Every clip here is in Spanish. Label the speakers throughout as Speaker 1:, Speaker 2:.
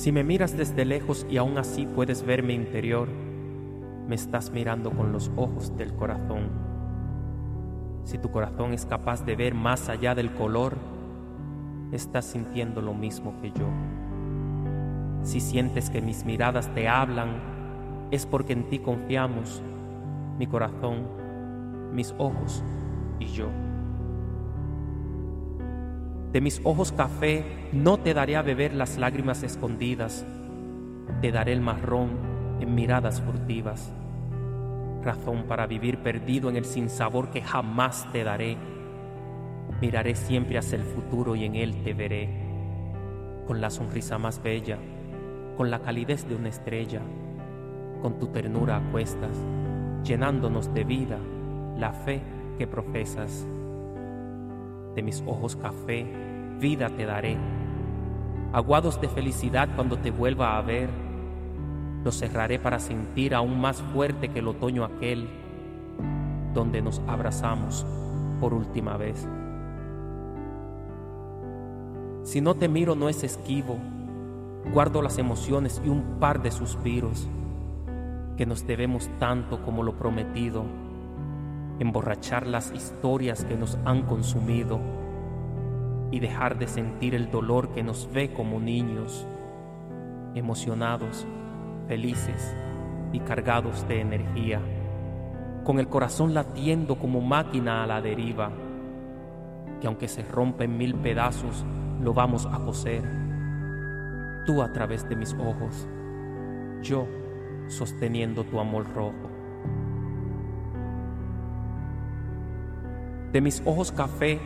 Speaker 1: Si me miras desde lejos y aún así puedes ver mi interior, me estás mirando con los ojos del corazón. Si tu corazón es capaz de ver más allá del color, estás sintiendo lo mismo que yo. Si sientes que mis miradas te hablan, es porque en ti confiamos, mi corazón, mis ojos y yo. De mis ojos café no te daré a beber las lágrimas escondidas, te daré el marrón en miradas furtivas, razón para vivir perdido en el sinsabor que jamás te daré. Miraré siempre hacia el futuro y en él te veré, con la sonrisa más bella, con la calidez de una estrella, con tu ternura a cuestas, llenándonos de vida la fe que profesas de mis ojos café, vida te daré. Aguados de felicidad cuando te vuelva a ver, los cerraré para sentir aún más fuerte que el otoño aquel, donde nos abrazamos por última vez. Si no te miro no es esquivo, guardo las emociones y un par de suspiros, que nos debemos tanto como lo prometido emborrachar las historias que nos han consumido y dejar de sentir el dolor que nos ve como niños, emocionados, felices y cargados de energía, con el corazón latiendo como máquina a la deriva, que aunque se rompa en mil pedazos, lo vamos a coser, tú a través de mis ojos, yo sosteniendo tu amor rojo. De mis ojos café,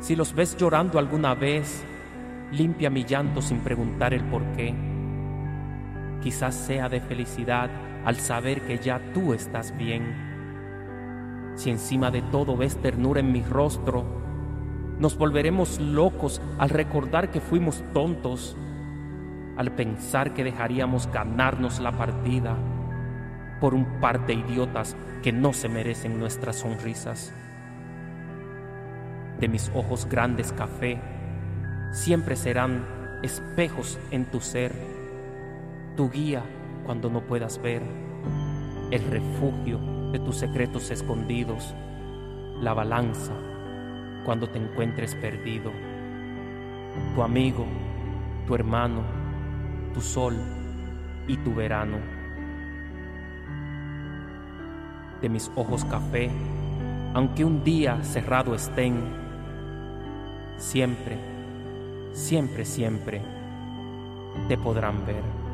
Speaker 1: si los ves llorando alguna vez, limpia mi llanto sin preguntar el por qué. Quizás sea de felicidad al saber que ya tú estás bien. Si encima de todo ves ternura en mi rostro, nos volveremos locos al recordar que fuimos tontos, al pensar que dejaríamos ganarnos la partida por un par de idiotas que no se merecen nuestras sonrisas de mis ojos grandes café, siempre serán espejos en tu ser, tu guía cuando no puedas ver, el refugio de tus secretos escondidos, la balanza cuando te encuentres perdido, tu amigo, tu hermano, tu sol y tu verano. De mis ojos café, aunque un día cerrado estén, siempre, siempre, siempre te podrán ver.